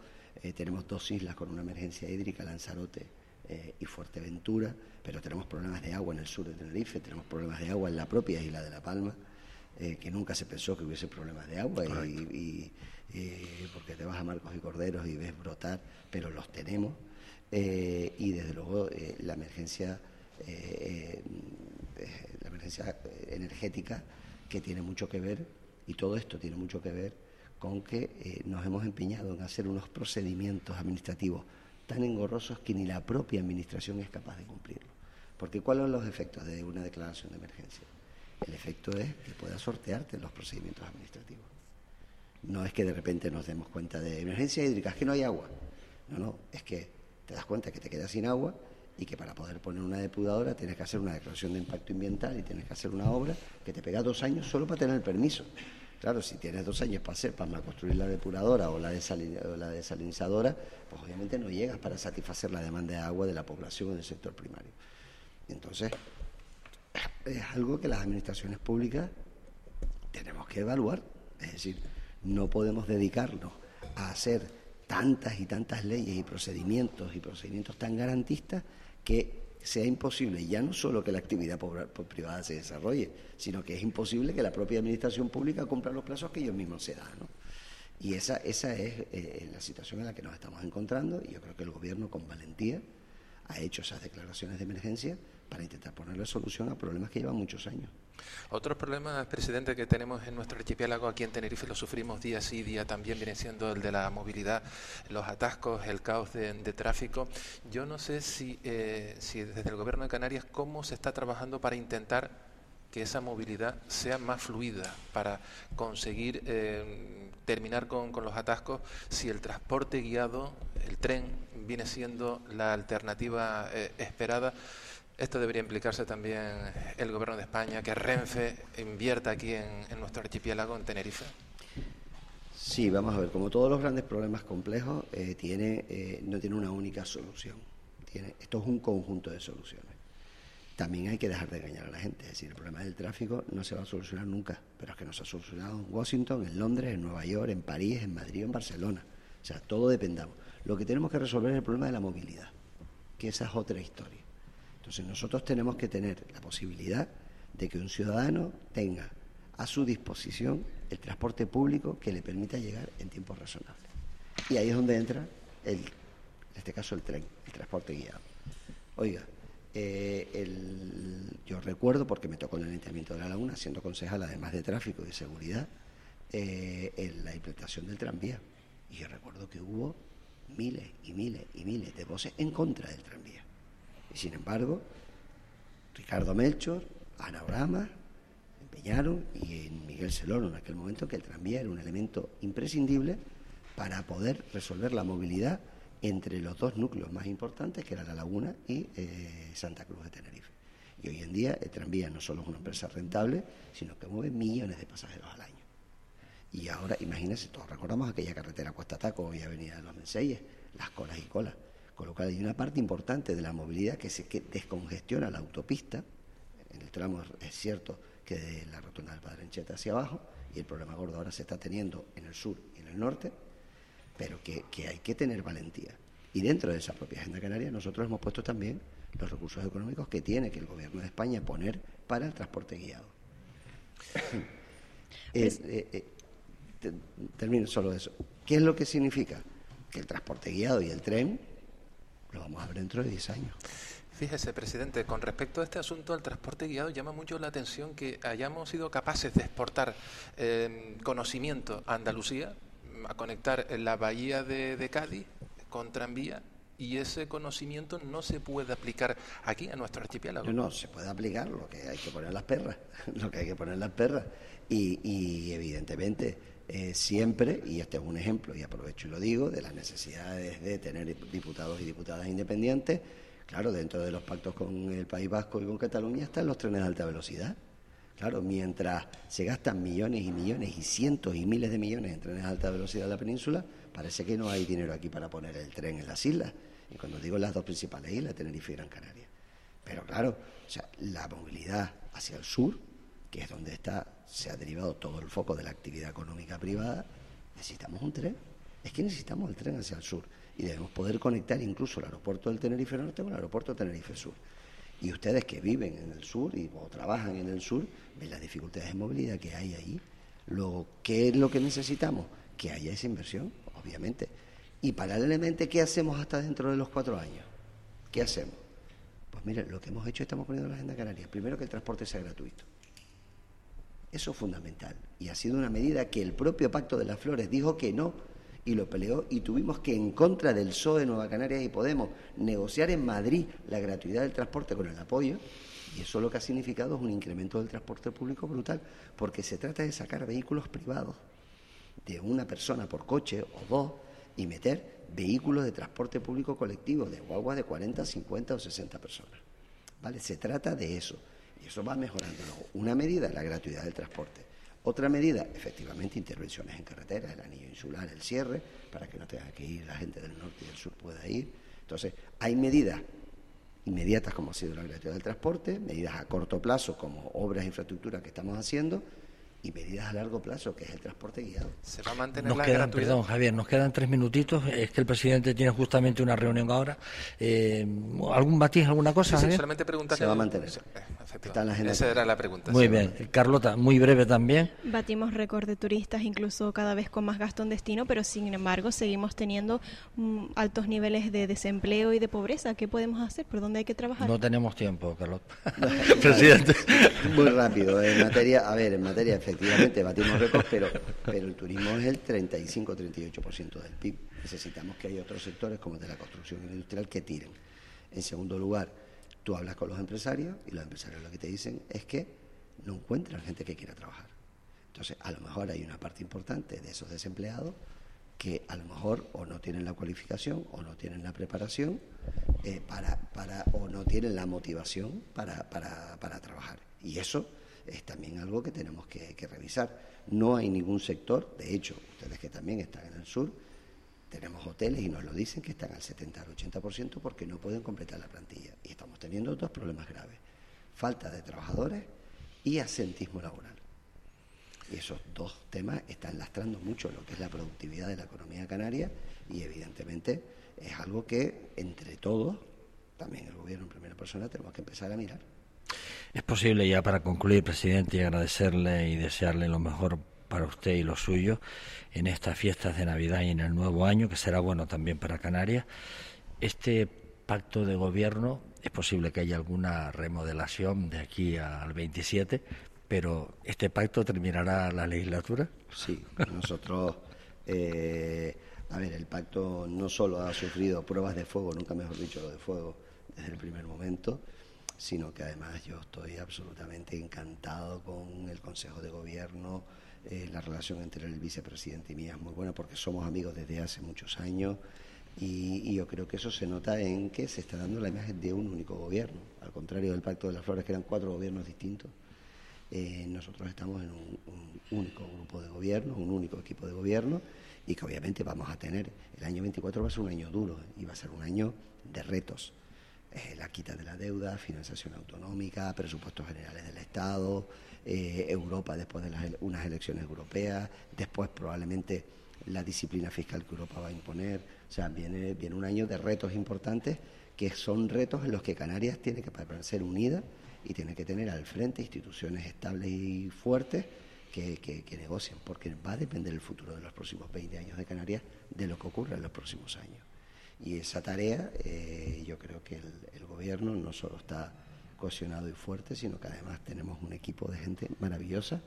Tenemos dos islas con una emergencia hídrica, Lanzarote eh, y Fuerteventura, pero tenemos problemas de agua en el sur de Tenerife, tenemos problemas de agua en la propia isla de La Palma, que nunca se pensó que hubiese problemas de agua y, porque te vas a Marcos y Corderos y ves brotar, pero los tenemos. y desde luego la emergencia la emergencia energética que tiene mucho que ver, y todo esto tiene mucho que ver con que eh, nos hemos empeñado en hacer unos procedimientos administrativos tan engorrosos que ni la propia administración es capaz de cumplirlo. Porque ¿cuáles son los efectos de una declaración de emergencia? El efecto es que puedas sortearte los procedimientos administrativos. No es que de repente nos demos cuenta de emergencia hídrica, es que no hay agua. No, no, es que te das cuenta que te quedas sin agua y que para poder poner una depuradora tienes que hacer una declaración de impacto ambiental y tienes que hacer una obra que te pega dos años solo para tener el permiso. Claro, si tienes dos años para hacer, para construir la depuradora o la, la desalinizadora, pues obviamente no llegas para satisfacer la demanda de agua de la población en el sector primario. Entonces, es algo que las administraciones públicas tenemos que evaluar. Es decir, no podemos dedicarnos a hacer tantas y tantas leyes y procedimientos y procedimientos tan garantistas que sea imposible ya no solo que la actividad privada se desarrolle, sino que es imposible que la propia administración pública cumpla los plazos que ellos mismos se dan. Y esa, esa es eh, la situación en la que nos estamos encontrando y yo creo que el Gobierno con valentía ha hecho esas declaraciones de emergencia para intentar ponerle solución a problemas que llevan muchos años. Otros problemas, presidente, que tenemos en nuestro archipiélago aquí en Tenerife, lo sufrimos día sí, día también, viene siendo el de la movilidad, los atascos, el caos de, tráfico. Yo no sé si, eh, si desde el Gobierno de Canarias, cómo se está trabajando para intentar que esa movilidad sea más fluida, para conseguir eh, terminar con, los atascos, si el transporte guiado, el tren, viene siendo la alternativa eh, esperada esto debería implicarse también el Gobierno de España, que Renfe invierta aquí en, nuestro archipiélago, en Tenerife. Sí, vamos a ver, como todos los grandes problemas complejos, eh, tiene, eh, no tiene una única solución. Esto es un conjunto de soluciones. También hay que dejar de engañar a la gente. Es decir, el problema del tráfico no se va a solucionar nunca, pero es que no se ha solucionado en Washington, en Londres, en Nueva York, en París, en Madrid, en Barcelona. O sea, todo dependamos. Lo que tenemos que resolver es el problema de la movilidad, que esa es otra historia. Entonces nosotros tenemos que tener la posibilidad de que un ciudadano tenga a su disposición el transporte público que le permita llegar en tiempo razonable. Y ahí es donde entra, el, en este caso, el tren, el transporte guiado. Oiga, eh, yo recuerdo, porque me tocó en el Ayuntamiento de La Laguna, siendo concejal además de tráfico y de seguridad, eh, la implantación del tranvía. Y yo recuerdo que hubo miles y miles y miles de voces en contra del tranvía. Y sin embargo, Ricardo Melchor, Ana Brama, empeñaron, y en Miguel Celón en aquel momento, que el tranvía era un elemento imprescindible para poder resolver la movilidad entre los dos núcleos más importantes, que era La Laguna y eh, Santa Cruz de Tenerife. Y hoy en día el tranvía no solo es una empresa rentable, sino que mueve millones de pasajeros al año. Y ahora, imagínense, todos recordamos aquella carretera Cuesta Taco y Avenida de los Menseyes, las colas y colas. Con lo cual hay una parte importante de la movilidad que se descongestiona la autopista. En el tramo es cierto que de la rotonda del Padre Encheta hacia abajo, y el problema gordo ahora se está teniendo en el sur y en el norte, pero que, hay que tener valentía. Y dentro de esa propia agenda canaria nosotros hemos puesto también los recursos económicos que tiene que el gobierno de España poner para el transporte guiado. Pues eh, eh, termino solo eso. ¿Qué es lo que significa? Que el transporte guiado y el tren lo vamos a ver dentro de 10 años. Fíjese, presidente, con respecto a este asunto del transporte guiado, llama mucho la atención que hayamos sido capaces de exportar eh, conocimiento a Andalucía, a conectar la bahía de, Cádiz con tranvía y ese conocimiento no se puede aplicar aquí a nuestro archipiélago. No, no, se puede aplicar, lo que hay que poner las perras, lo que hay que poner las perras. Y, y evidentemente eh, siempre, y este es un ejemplo, y aprovecho y lo digo, de las necesidades de tener diputados y diputadas independientes, claro, dentro de los pactos con el País Vasco y con Cataluña están los trenes de alta velocidad. Claro, mientras se gastan millones y millones y cientos y miles de millones en trenes de alta velocidad en la península, parece que no hay dinero aquí para poner el tren en las islas. Y cuando digo las dos principales islas, Tenerife y Gran Canaria. Pero claro, o sea, la movilidad hacia el sur, que es donde está, se ha derivado todo el foco de la actividad económica privada, necesitamos un tren. Es que necesitamos el tren hacia el sur y debemos poder conectar incluso el aeropuerto del Tenerife Norte con el aeropuerto Tenerife Sur. Y ustedes que viven en el sur y, o trabajan en el sur, ven las dificultades de movilidad que hay ahí. Lo, ¿Qué es lo que necesitamos? Que haya esa inversión, obviamente. Y paralelamente, ¿qué hacemos hasta dentro de los cuatro años? ¿Qué hacemos? Pues mire, lo que hemos hecho estamos poniendo en la agenda canaria. Primero que el transporte sea gratuito. Eso es fundamental. Y ha sido una medida que el propio Pacto de las Flores dijo que no y lo peleó y tuvimos que, en contra del PSOE, Nueva Canarias y Podemos, negociar en Madrid la gratuidad del transporte con el apoyo. Y eso lo que ha significado es un incremento del transporte público brutal, porque se trata de sacar vehículos privados de una persona por coche o dos y meter vehículos de transporte público colectivo, de guaguas de 40, 50 o 60 personas. ¿Vale? Se trata de eso. Y eso va mejorando. Una medida, la gratuidad del transporte. Otra medida, efectivamente, intervenciones en carreteras, el anillo insular, el cierre, para que no tenga que ir la gente del norte y del sur pueda ir. Entonces, hay medidas inmediatas como ha sido la gratuidad del transporte, medidas a corto plazo como obras de infraestructura que estamos haciendo, y medidas a largo plazo, que es el transporte guiado. ¿Se va a mantener nos la quedan, gratuidad? Perdón, Javier, nos quedan tres minutitos. Es que el presidente tiene justamente una reunión ahora. Eh, ¿Algún matiz, alguna cosa? Sí, sí, solamente. Se va a mantener. Sí, eh. Está en la agenda. Esa era la pregunta. Muy bien. Carlota, muy breve también. Batimos récord de turistas, incluso cada vez con más gasto en destino, pero sin embargo seguimos teniendo mm, altos niveles de desempleo y de pobreza. ¿Qué podemos hacer? ¿Por dónde hay que trabajar? No tenemos tiempo, Carlota. presidente. Muy rápido. En materia, a ver, en materia efectivamente batimos récords, pero, pero el turismo es el 35-38% del PIB. Necesitamos que haya otros sectores como el de la construcción industrial que tiren. En segundo lugar, tú hablas con los empresarios y los empresarios lo que te dicen es que no encuentran gente que quiera trabajar. Entonces, a lo mejor hay una parte importante de esos desempleados que a lo mejor o no tienen la cualificación o no tienen la preparación eh, para, para, o no tienen la motivación para, para, para trabajar. Y eso es también algo que tenemos que, revisar. No hay ningún sector, de hecho, ustedes que también están en el sur, tenemos hoteles y nos lo dicen que están al 70 al 80% porque no pueden completar la plantilla. Y estamos teniendo dos problemas graves. Falta de trabajadores y asentismo laboral. Y esos dos temas están lastrando mucho lo que es la productividad de la economía canaria y evidentemente es algo que entre todos, también el gobierno en primera persona, tenemos que empezar a mirar. Es posible ya para concluir, presidente, y agradecerle y desearle lo mejor para usted y los suyos en estas fiestas de Navidad y en el nuevo año, que será bueno también para Canarias. Este pacto de gobierno, es posible que haya alguna remodelación de aquí al 27, pero ¿este pacto terminará la legislatura? Sí, nosotros, eh, a ver, el pacto no solo ha sufrido pruebas de fuego, nunca mejor dicho lo de fuego, desde el primer momento, sino que además yo estoy absolutamente encantado con el Consejo de Gobierno, eh, la relación entre el vicepresidente y mía es muy buena porque somos amigos desde hace muchos años y, yo creo que eso se nota en que se está dando la imagen de un único gobierno, al contrario del Pacto de las Flores, que eran cuatro gobiernos distintos. Eh, nosotros estamos en un, un, único grupo de gobierno, un único equipo de gobierno y que obviamente vamos a tener, el año 24 va a ser un año duro y va a ser un año de retos. Eh, la quita de la deuda, financiación autonómica, presupuestos generales del Estado, eh, Europa después de las, unas elecciones europeas, después probablemente la disciplina fiscal que Europa va a imponer. O sea, viene, viene un año de retos importantes que son retos en los que Canarias tiene que ser unida y tiene que tener al frente instituciones estables y fuertes que, que, que, negocien, porque va a depender el futuro de los próximos 20 años de Canarias de lo que ocurra en los próximos años. Y esa tarea, eh, yo creo que el, el, gobierno no solo está cohesionado y fuerte, sino que además tenemos un equipo de gente maravillosa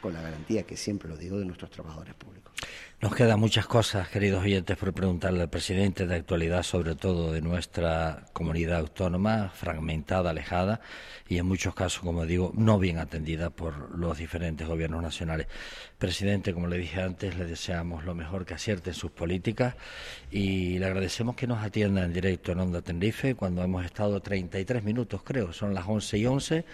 con la garantía, que siempre lo digo, de nuestros trabajadores públicos. Nos quedan muchas cosas, queridos oyentes, por preguntarle al presidente de actualidad, sobre todo de nuestra comunidad autónoma, fragmentada, alejada y en muchos casos, como digo, no bien atendida por los diferentes gobiernos nacionales. Presidente, como le dije antes, le deseamos lo mejor que acierte en sus políticas y le agradecemos que nos atienda en directo en Onda Tenerife cuando hemos estado 33 minutos, creo, son las 11 y 11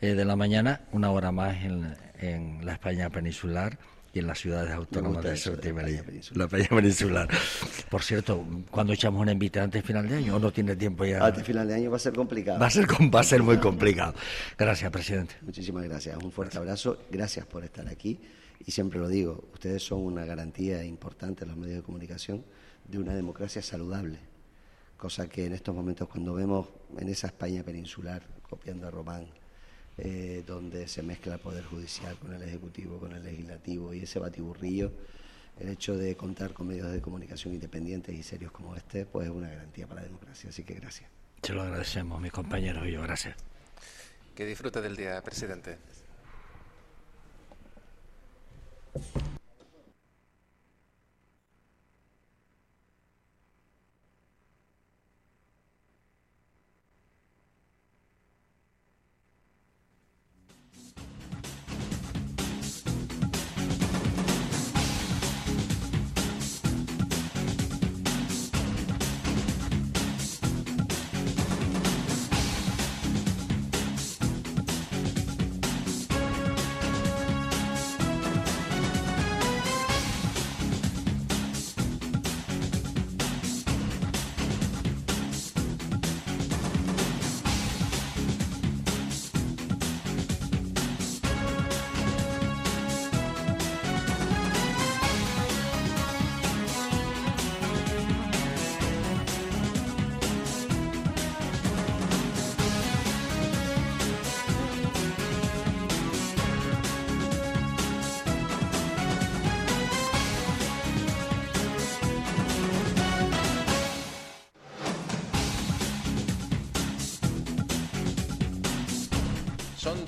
eh, de la mañana, una hora más en, en la España peninsular y en las ciudades autónomas de Ceuta y Melilla. La España peninsular. Por cierto, ¿cuándo echamos una invita antes final de año o no tiene tiempo ya? Antes final de año va a ser complicado. Va a ser, va a ser muy complicado. Gracias, presidente. Muchísimas gracias. Un fuerte abrazo. Gracias por estar aquí. Y siempre lo digo, ustedes son una garantía importante en los medios de comunicación de una democracia saludable. Cosa que en estos momentos cuando vemos en esa España peninsular, copiando a Román, eh, donde se mezcla el Poder Judicial con el Ejecutivo, con el Legislativo y ese batiburrillo, el hecho de contar con medios de comunicación independientes y serios como este, pues es una garantía para la democracia. Así que gracias. Se lo agradecemos, mis compañeros y yo. Gracias. Que disfrute del día, presidente.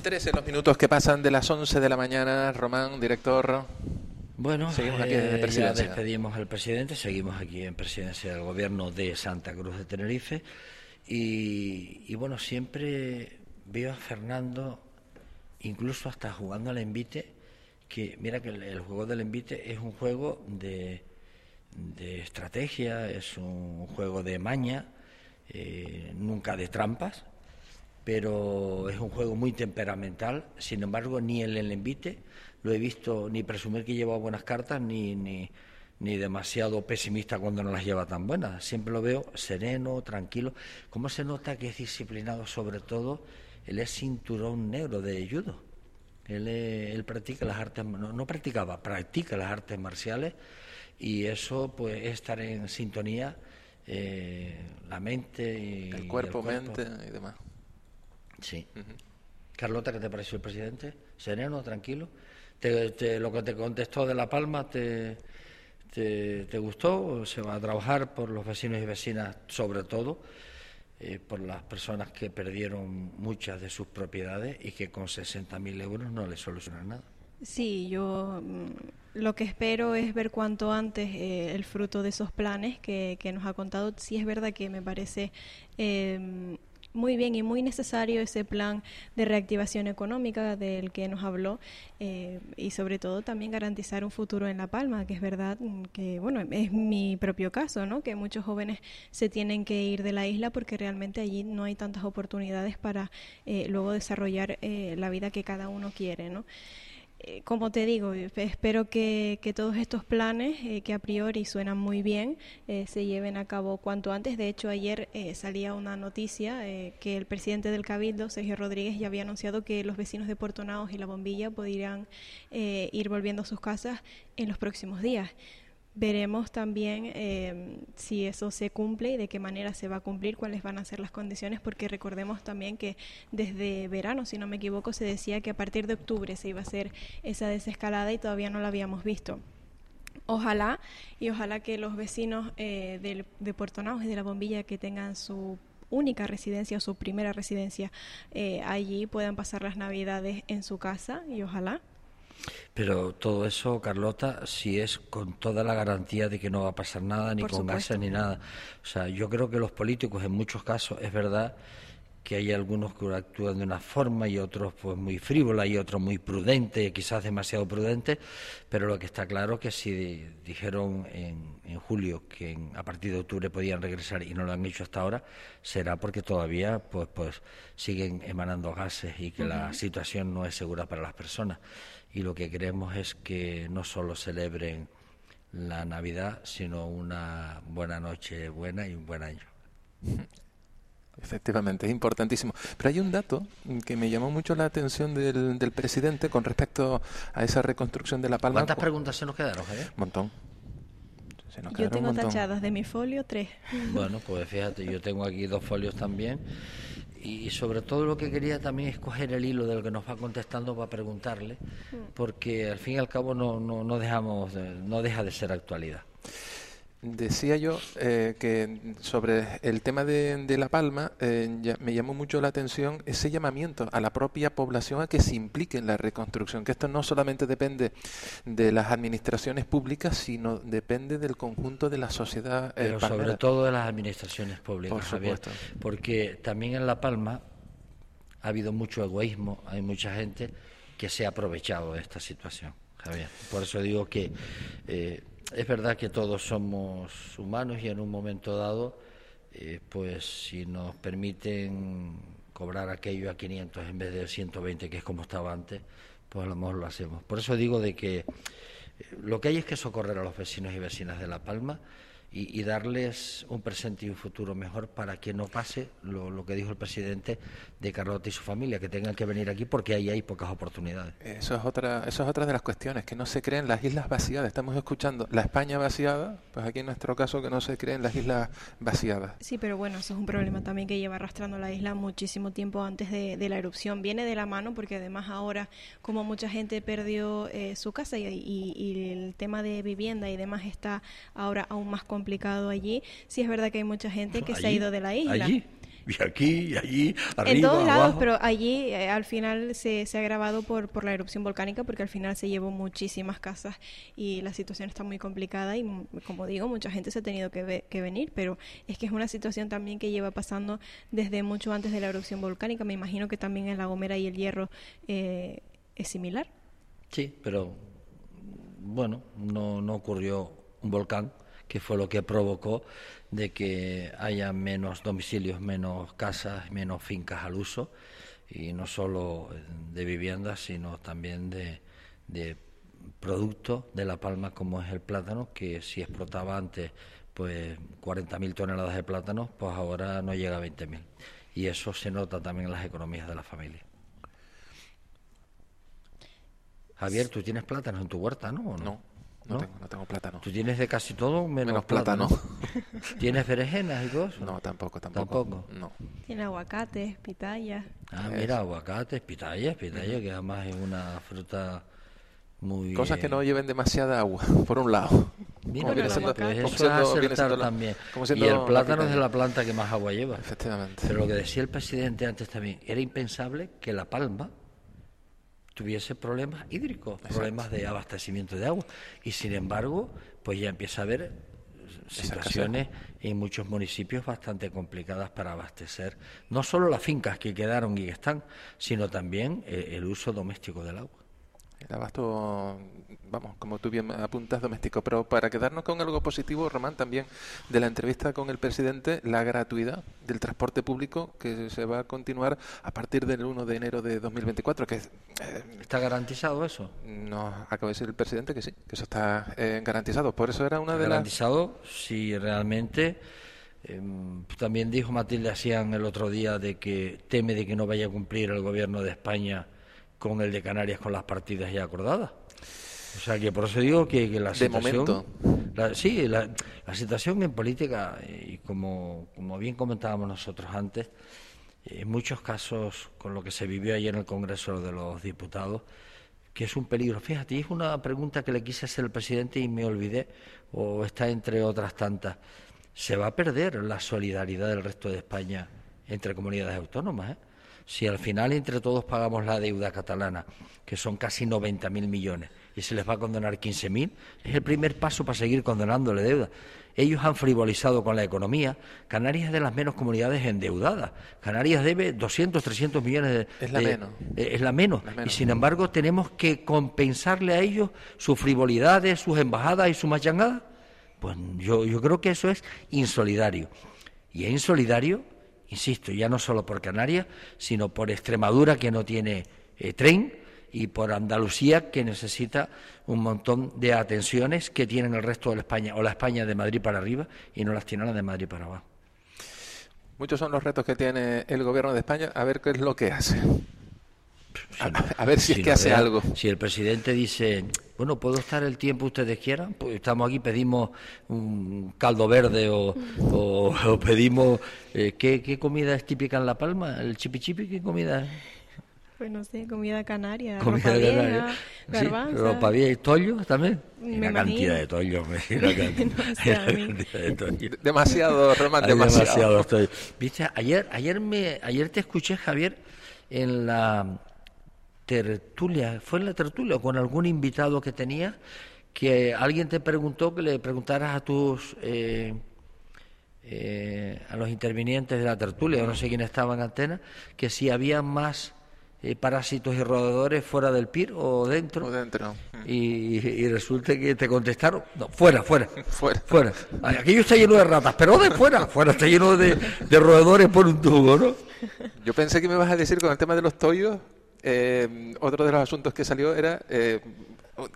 13 los minutos que pasan de las 11 de la mañana. Román, director. Bueno, seguimos aquí desde eh, presidencia. ya despedimos al presidente, seguimos aquí en presidencia del gobierno de Santa Cruz de Tenerife y, y bueno, siempre veo a Fernando, incluso hasta jugando al envite, que mira que el, el juego del envite es un juego de, de estrategia, es un juego de maña, eh, nunca de trampas, pero es un juego muy temperamental. Sin embargo, ni en el envite lo he visto ni presumir que lleva buenas cartas, ni, ni, ni demasiado pesimista cuando no las lleva tan buenas. Siempre lo veo sereno, tranquilo. ¿Cómo se nota que es disciplinado? Sobre todo, él es cinturón negro de judo. Él, eh, él practica las artes, no, no practicaba, practica las artes marciales y eso pues es estar en sintonía eh, la mente y El cuerpo, y el cuerpo. mente y demás. Sí. Carlota, ¿qué te pareció el presidente? ¿Sereno, tranquilo? ¿Te, te- lo que te contestó de La Palma te, te, te gustó? ¿Se va a trabajar por los vecinos y vecinas, sobre todo, eh, por las personas que perdieron muchas de sus propiedades y que con 60.000 euros no les solucionan nada? Sí, yo mm, lo que espero es ver cuanto antes eh, el fruto de esos planes que, que nos ha contado. Sí es verdad que me parece eh, muy bien y muy necesario ese plan de reactivación económica del que nos habló eh, y sobre todo también garantizar un futuro en La Palma, que es verdad que, bueno, es mi propio caso, ¿no? Que muchos jóvenes se tienen que ir de la isla porque realmente allí no hay tantas oportunidades para eh, luego desarrollar eh, la vida que cada uno quiere, ¿no? Eh, como te digo, eh, espero que, que todos estos planes, eh, que a priori suenan muy bien, se lleven a cabo cuanto antes. De hecho, ayer salía una noticia que el presidente del Cabildo, Sergio Rodríguez, ya había anunciado que los vecinos de Puerto Naos y La Bombilla podrían ir volviendo a sus casas en los próximos días. Veremos también eh, si eso se cumple y de qué manera se va a cumplir, cuáles van a ser las condiciones, porque recordemos también que desde verano, si no me equivoco, se decía que a partir de octubre se iba a hacer esa desescalada y todavía no la habíamos visto. Ojalá y ojalá que los vecinos eh, del- de Puerto Naos y de la Bombilla que tengan su única residencia o su primera residencia eh, allí puedan pasar las navidades en su casa y ojalá. Pero todo eso, Carlota, si es con toda la garantía de que no va a pasar nada, ni Por con gases, ni nada. O sea, yo creo que los políticos, en muchos casos, es verdad que hay algunos que actúan de una forma y otros pues muy frívola y otros muy prudentes, quizás demasiado prudentes, pero lo que está claro es que si di- dijeron en, en julio que en- a partir de octubre podían regresar y no lo han hecho hasta ahora, será porque todavía pues pues siguen emanando gases y que la situación no es segura para las personas. Y lo que queremos es que no solo celebren la Navidad, sino una buena noche buena y un buen año. Efectivamente, es importantísimo. Pero hay un dato que me llamó mucho la atención del, del presidente con respecto a esa reconstrucción de La Palma. ¿Cuántas Cu- preguntas se nos quedaron, Javier? Un montón. Se nos Yo tengo montón. tachadas de mi folio tres. Bueno, pues fíjate, yo tengo aquí dos folios también. Y sobre todo lo que quería también es coger el hilo del que nos va contestando para preguntarle, porque al fin y al cabo no, no, no dejamos, de- no deja de ser actualidad. Decía yo eh, que sobre el tema de, de La Palma eh, ya- me llamó mucho la atención ese llamamiento a la propia población a que se implique en la reconstrucción, que esto no solamente depende de las administraciones públicas, sino depende del conjunto de la sociedad eh, Pero sobre todo de las administraciones públicas, Por Javier, supuesto. porque también en La Palma ha habido mucho egoísmo, hay mucha gente que se ha aprovechado de esta situación, Javier. Por eso digo que eh, es verdad que todos somos humanos y en un momento dado, eh, pues si nos permiten cobrar aquello a 500 en vez de 120, que es como estaba antes, pues a lo mejor lo hacemos. Por eso digo de que eh, lo que hay es que socorrer a los vecinos y vecinas de La Palma y, y darles un presente y un futuro mejor para que no pase lo, lo que dijo el presidente de Carlota y su familia, que tengan que venir aquí porque ahí hay pocas oportunidades. Eso es otra, eso es otra de las cuestiones, que no se creen las islas vaciadas. Estamos escuchando la España vaciada, pues aquí en nuestro caso que no se creen las islas vaciadas. Sí, pero bueno, eso es un problema también que lleva arrastrando la isla muchísimo tiempo antes de, de la erupción. Viene de la mano porque además ahora, como mucha gente perdió eh, su casa y, y- y el tema de vivienda y demás está ahora aún más complicado allí, sí es verdad que hay mucha gente que se ha ido de la isla. allí. y aquí, y allí, arriba, en todos lados, abajo. pero allí eh, al final se, se ha agravado por, por la erupción volcánica porque al final se llevó muchísimas casas y la situación está muy complicada y mm, como digo, mucha gente se ha tenido que, ve- que venir, pero es que es una situación también que lleva pasando desde mucho antes de la erupción volcánica. Me imagino que también en La Gomera y el Hierro eh, es similar. Sí, pero bueno, no, no ocurrió un volcán, que fue lo que provocó de que haya menos domicilios, menos casas, menos fincas al uso, y no solo de viviendas, sino también de, de productos de La Palma como es el plátano, que si explotaba antes pues 40.000 toneladas de plátanos, pues ahora no llega a 20.000. Y eso se nota también en las economías de la familia. Javier, tú tienes plátanos en tu huerta, ¿no? ¿O No, no, ¿No? Tengo, no tengo plátano. Tú tienes de casi todo menos, Menos plátano. plátano. ¿Tienes berenjenas y todo eso? No, tampoco, tampoco. Tampoco. No. Tiene aguacates, pitaya. Ah, mira, aguacates, pitayas, pitaya, que además es una fruta muy... Cosas que eh, no lleven demasiada agua, por un lado. Mira, Como viene el siendo- pues como eso es siendo- viene acertar siendo la- también. como Y el la plátano es de la planta que más agua lleva. Efectivamente. Pero lo que decía el presidente antes también, era impensable que La Palma tuviese problemas hídricos, problemas de abastecimiento de agua. Y sin embargo, pues ya empieza a haber situaciones en muchos municipios bastante complicadas para abastecer no solo las fincas que quedaron y que están, sino también eh, el uso doméstico del agua. El abasto, vamos, como tú bien apuntas, doméstico. Pero para quedarnos con algo positivo, Román, también de la entrevista con el presidente, la gratuidad del transporte público que se va a continuar a partir del 1 de enero de 2024, que eh, ¿Está garantizado eso? nos acaba de decir el presidente que sí, que eso está eh, garantizado. Por eso era una de las... garantizado si realmente em, también dijo Matilde Asián el otro día de que teme de que no vaya a cumplir el gobierno de España con el de Canarias con las partidas ya acordadas. O sea que por eso digo que, que la De situación, la- sí, la, la situación en política eh, y como, como bien comentábamos nosotros antes, eh, en muchos casos con lo que se vivió ayer en el Congreso de los Diputados, que es un peligro. Fíjate, es una pregunta que le quise hacer al presidente y me olvidé, o está entre otras tantas. Se va a perder la solidaridad del resto de España entre comunidades autónomas. ¿eh? Si al final entre todos pagamos la deuda catalana, que son casi 90.000 millones, y se les va a condenar 15.000, es el primer paso para seguir condenándole deuda. Ellos han frivolizado con la economía. Canarias es de las menos comunidades endeudadas. Canarias debe 200, 300 millones de... Es la de- menos. eh, es la menos. La Y sin embargo tenemos que compensarle a ellos sus frivolidades, sus embajadas y su machangada. Pues yo, yo creo que eso es insolidario. Y es insolidario, insisto, ya no solo por Canarias, sino por Extremadura que no tiene eh, tren y por Andalucía que necesita un montón de atenciones que tienen el resto de la España, o la España de Madrid para arriba y no las tiene la de Madrid para abajo. Muchos son los retos que tiene el gobierno de España, a ver qué es lo que hace. Si A- no- a ver si es que no hace vea- algo. Si el presidente dice, bueno, puedo estar el tiempo que ustedes quieran, pues estamos aquí, pedimos un caldo verde o, o- o pedimos, eh, ¿qué, qué comida es típica en La Palma? ¿El chipi chipi? ¿Qué comida es? Pues no sé, comida canaria, Comida ropa canaria. vieja, Sí, ropa vieja y tollos también. Me una imagino. cantidad de tollos, me- una cantidad, de tollos. Demasiado, Román, demasiado. demasiado estoy. Viste, ayer, ayer me, ayer te escuché, Javier, en la tertulia, fue en la tertulia o con algún invitado que tenía, que alguien te preguntó que le preguntaras a tus eh, eh, a los intervinientes de la tertulia, no sé quién estaba en antena, que si había más eh, parásitos y roedores fuera del PIR o dentro. O dentro. Y, y resulta que te contestaron, no, fuera, fuera, Fuera. fuera. Aquello está lleno de ratas, pero de fuera, fuera está lleno de, de roedores por un tubo, ¿no? Yo pensé que me ibas a decir con el tema de los tollos, eh, otro de los asuntos que salió era, eh,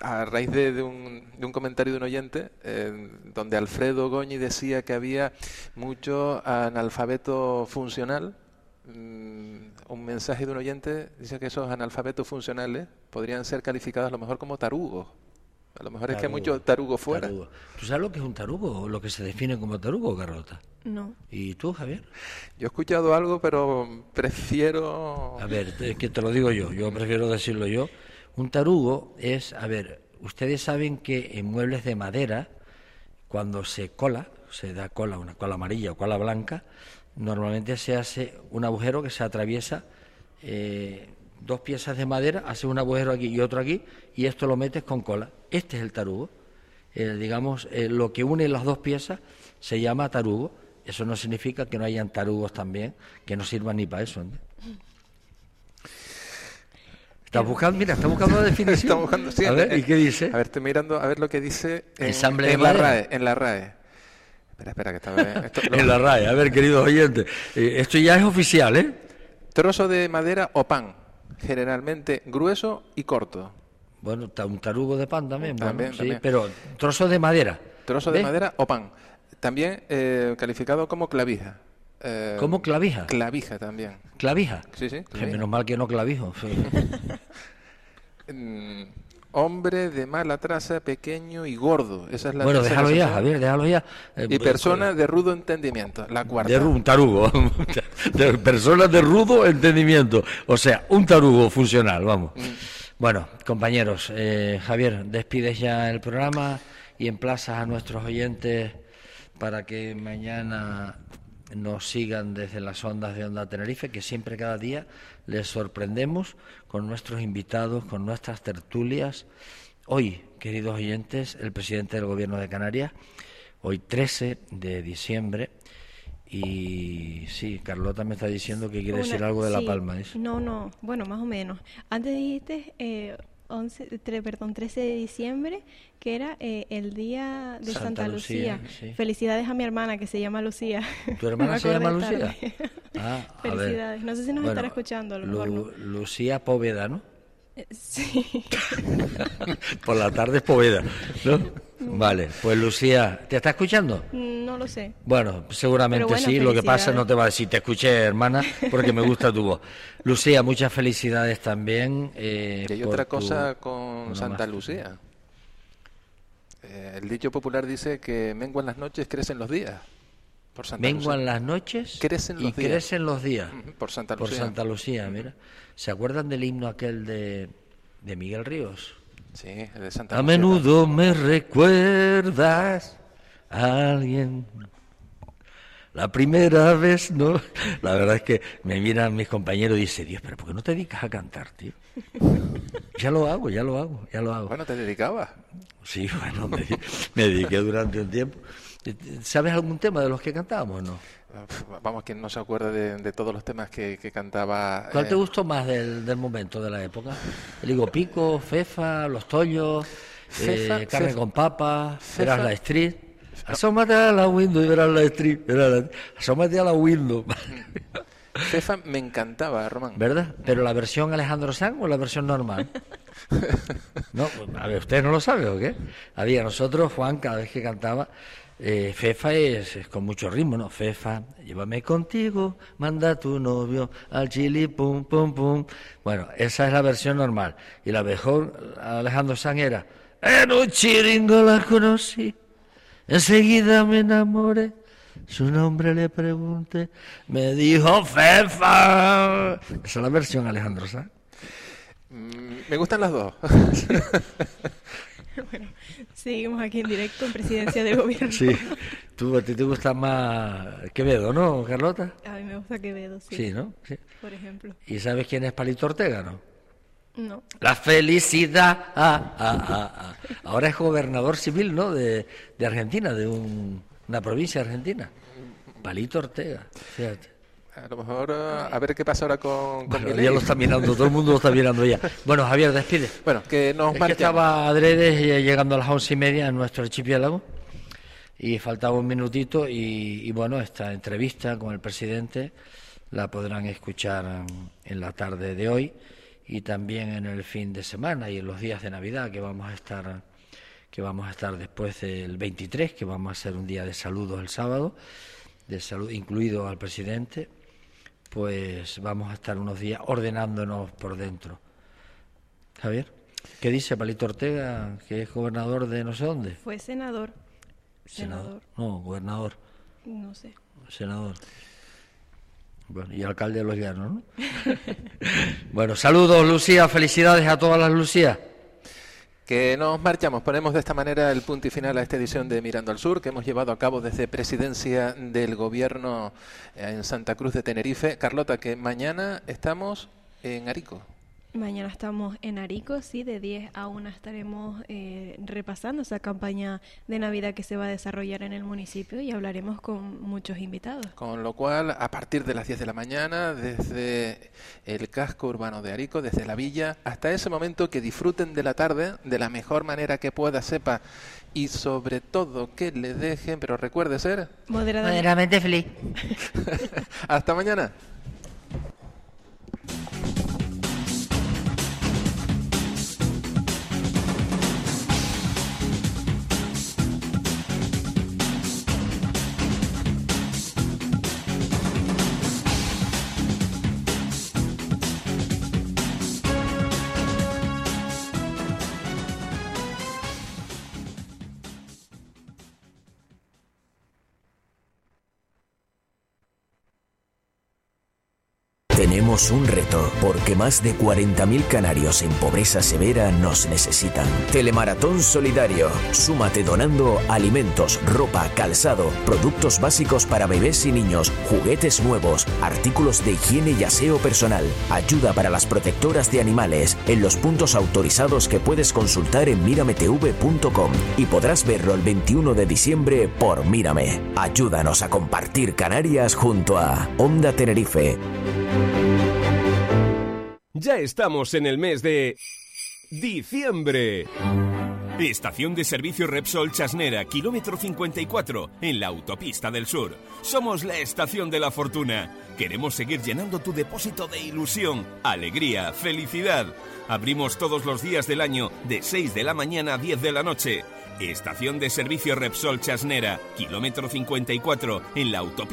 a raíz de, un, de un comentario de un oyente, eh, donde Alfredo Goñi decía que había mucho analfabeto funcional. Mm, un mensaje de un oyente dice que esos analfabetos funcionales podrían ser calificados a lo mejor como tarugos. A lo mejor es que hay Tarugo. mucho tarugo fuera. Tarugo. ¿Tú sabes lo que es un tarugo? Lo que se define como tarugo, Carlota. No. ¿Y tú, Javier? Yo he escuchado algo, pero prefiero... A ver, es que te lo digo yo, yo prefiero decirlo yo. Un tarugo es, a ver, ustedes saben que en muebles de madera, cuando se cola, se da cola, una cola amarilla o cola blanca, normalmente se hace un agujero que se atraviesa eh, dos piezas de madera, hace un agujero aquí y otro aquí, y esto lo metes con cola. Este es el tarugo. Eh, digamos, eh, lo que une las dos piezas se llama tarugo. Eso no significa que no hayan tarugos también, que no sirvan ni para eso. Está buscando, mira, está buscando la definición. Está buscando, sí, a ver, ¿y qué dice? A ver, estoy mirando a ver lo que dice en, Ensamble en la. RAE. En la RAE. Espera, espera, que estaba... esto- lo- En la RAE, a ver, queridos oyentes, eh, esto ya es oficial, ¿eh? Trozo de madera o pan, generalmente grueso y corto. Bueno, un tarugo de pan también, bueno, También, sí, pero trozos de madera. Trozo de madera o pan. También eh, calificado como clavija. Eh, ¿Cómo clavija? Clavija también. ¿Clavija? Sí, sí, clavija. menos mal que no clavijo. Hombre de mala traza, pequeño y gordo. Esa es la bueno, déjalo ya. Javier, déjalo ya. Eh, Y persona de rudo entendimiento. La cuarta. De un tarugo. de personas de rudo entendimiento. O sea, un tarugo funcional, vamos. Mm. Bueno, compañeros, eh, Javier, despides ya el programa y emplazas a nuestros oyentes para que mañana nos sigan desde las ondas de Onda Tenerife, que siempre cada día les sorprendemos con nuestros invitados, con nuestras tertulias. Hoy, queridos oyentes, el presidente del Gobierno de Canarias, hoy 13 de diciembre, y sí, Carlota me está diciendo que quiere Una- decir algo de La. Palma. No, no, bueno, más o menos. Antes dijiste eh, 11, tre- perdón, 13 de diciembre, que era eh, el día de Santa Santa, Lucía, Lucía. sí. Felicidades a mi hermana que se llama Lucía. ¿Tu hermana se llama Lucía? Ah. Felicidades. No sé si nos Bueno, estará escuchando, a lo mejor Lu- no. Lucía Poveda, ¿no? Sí. Por la tarde es Poveda, ¿no? Vale, pues Lucía, ¿te está escuchando? No lo sé. Bueno, seguramente bueno, sí. Lo que pasa no te va a decir, te escuché, hermana, porque me gusta tu voz. Lucía, muchas felicidades también. eh, Y hay otra tu cosa con Una Santa más. Lucía. Eh, el dicho popular dice que menguan las noches, crecen los días. Por Santa Menguan Lucía. las noches Crecen y días. crecen los días. Por Santa Por Lucía. Santa Lucía, mira. ¿Se acuerdan del himno aquel de, de Miguel Ríos? Sí, el de Santa A Lucía. menudo me recuerdas a alguien. La primera vez, no. La verdad es que me miran mis compañeros y dicen, Dios, pero ¿por qué no te dedicas a cantar, tío? ya lo hago, ya lo hago, ya lo hago. Bueno, te dedicabas. Sí, bueno, me, me dediqué durante un tiempo. ¿Sabes algún tema de los que cantábamos o no? Vamos, quien no se acuerda de, de todos los temas que, que cantaba. ¿Cuál eh, te gustó más del, del momento, de la época? El higo pico, Fefa, Los Tollos, Fefa, eh, Carne Fefa. con papa, verás la street. Asómate a la window y verás la street. verás la- Asómate a la window. Fefa me encantaba, Román. ¿Verdad? ¿Pero la versión Alejandro Sanz o la versión normal? No, pues, a ver, ¿ustedes no lo saben o qué? Había nosotros, Juan, cada vez que cantaba, eh, Fefa es, es con mucho ritmo, ¿no? Fefa, llévame contigo, manda a tu novio al chili, pum, pum, pum. Bueno, esa es la versión normal. Y la mejor, Alejandro Sanz era, en un chiringo la conocí, enseguida me enamoré. Su nombre le pregunté, me dijo Fefa. Esa es la versión Alejandro Sanz. Mm, Me gustan las dos. Bueno, seguimos aquí en directo en Presidencia de Gobierno. Sí, tú, a ti te gusta más Quevedo, ¿no, Carlota? A mí me gusta Quevedo, sí. Sí, ¿no? Sí. Por ejemplo. ¿Y sabes quién es Palito Ortega, no? No. La felicidad. Ah, ah, ah, ah. Ahora es gobernador civil, ¿no? De, de Argentina, de un- una provincia argentina. Palito Ortega, fíjate. A lo mejor, eh, a ver qué pasa ahora con, con Bueno, ya lo está mirando, todo el mundo lo está mirando ya. Bueno, Javier, despide. Bueno, que nos Es que estaba adrede eh, llegando a las once y media en nuestro archipiélago y faltaba un minutito y, y bueno, esta entrevista con el presidente la podrán escuchar en la tarde de hoy y también en el fin de semana y en los días de Navidad que vamos a estar que vamos a estar después del 23, que vamos a hacer un día de saludos el sábado, de salud incluido al presidente, pues vamos a estar unos días ordenándonos por dentro. Javier, ¿qué dice Palito Ortega, que es gobernador de no sé dónde? Fue senador. Senador. No, gobernador, No sé. senador. Bueno, y alcalde de los llanos, ¿no? bueno, saludos, Lucía, felicidades a todas las Lucías. Que nos marchamos, ponemos de esta manera el punto y final a esta edición de Mirando al Sur que hemos llevado a cabo desde Presidencia del Gobierno en Santa Cruz de Tenerife. Carlota, que mañana estamos en Arico. Mañana estamos en Arico, sí, de 10 a 1 estaremos eh, repasando esa campaña de Navidad que se va a desarrollar en el municipio y hablaremos con muchos invitados. Con lo cual, a partir de las 10 de la mañana, desde el casco urbano de Arico, desde la villa, hasta ese momento que disfruten de la tarde de la mejor manera que pueda, sepa y sobre todo que le dejen, pero recuerde ser moderadamente, moderadamente feliz. hasta mañana. Un reto, porque más de 40.000 canarios en pobreza severa nos necesitan. Telemaratón Solidario. Súmate donando alimentos, ropa, calzado, productos básicos para bebés y niños, juguetes nuevos, artículos de higiene y aseo personal, ayuda para las protectoras de animales, en los puntos autorizados que puedes consultar en mirametv.com y podrás verlo el 21 de diciembre por Mírame. Ayúdanos a compartir Canarias junto a Onda Tenerife. Ya estamos en el mes de diciembre. Estación de servicio Repsol Chasnera, kilómetro 54, en la autopista del sur. Somos la estación de la fortuna. Queremos seguir llenando tu depósito de ilusión, alegría, felicidad. Abrimos todos los días del año, de 6 de la mañana a 10 de la noche. Estación de servicio Repsol Chasnera, kilómetro 54, en la autopista.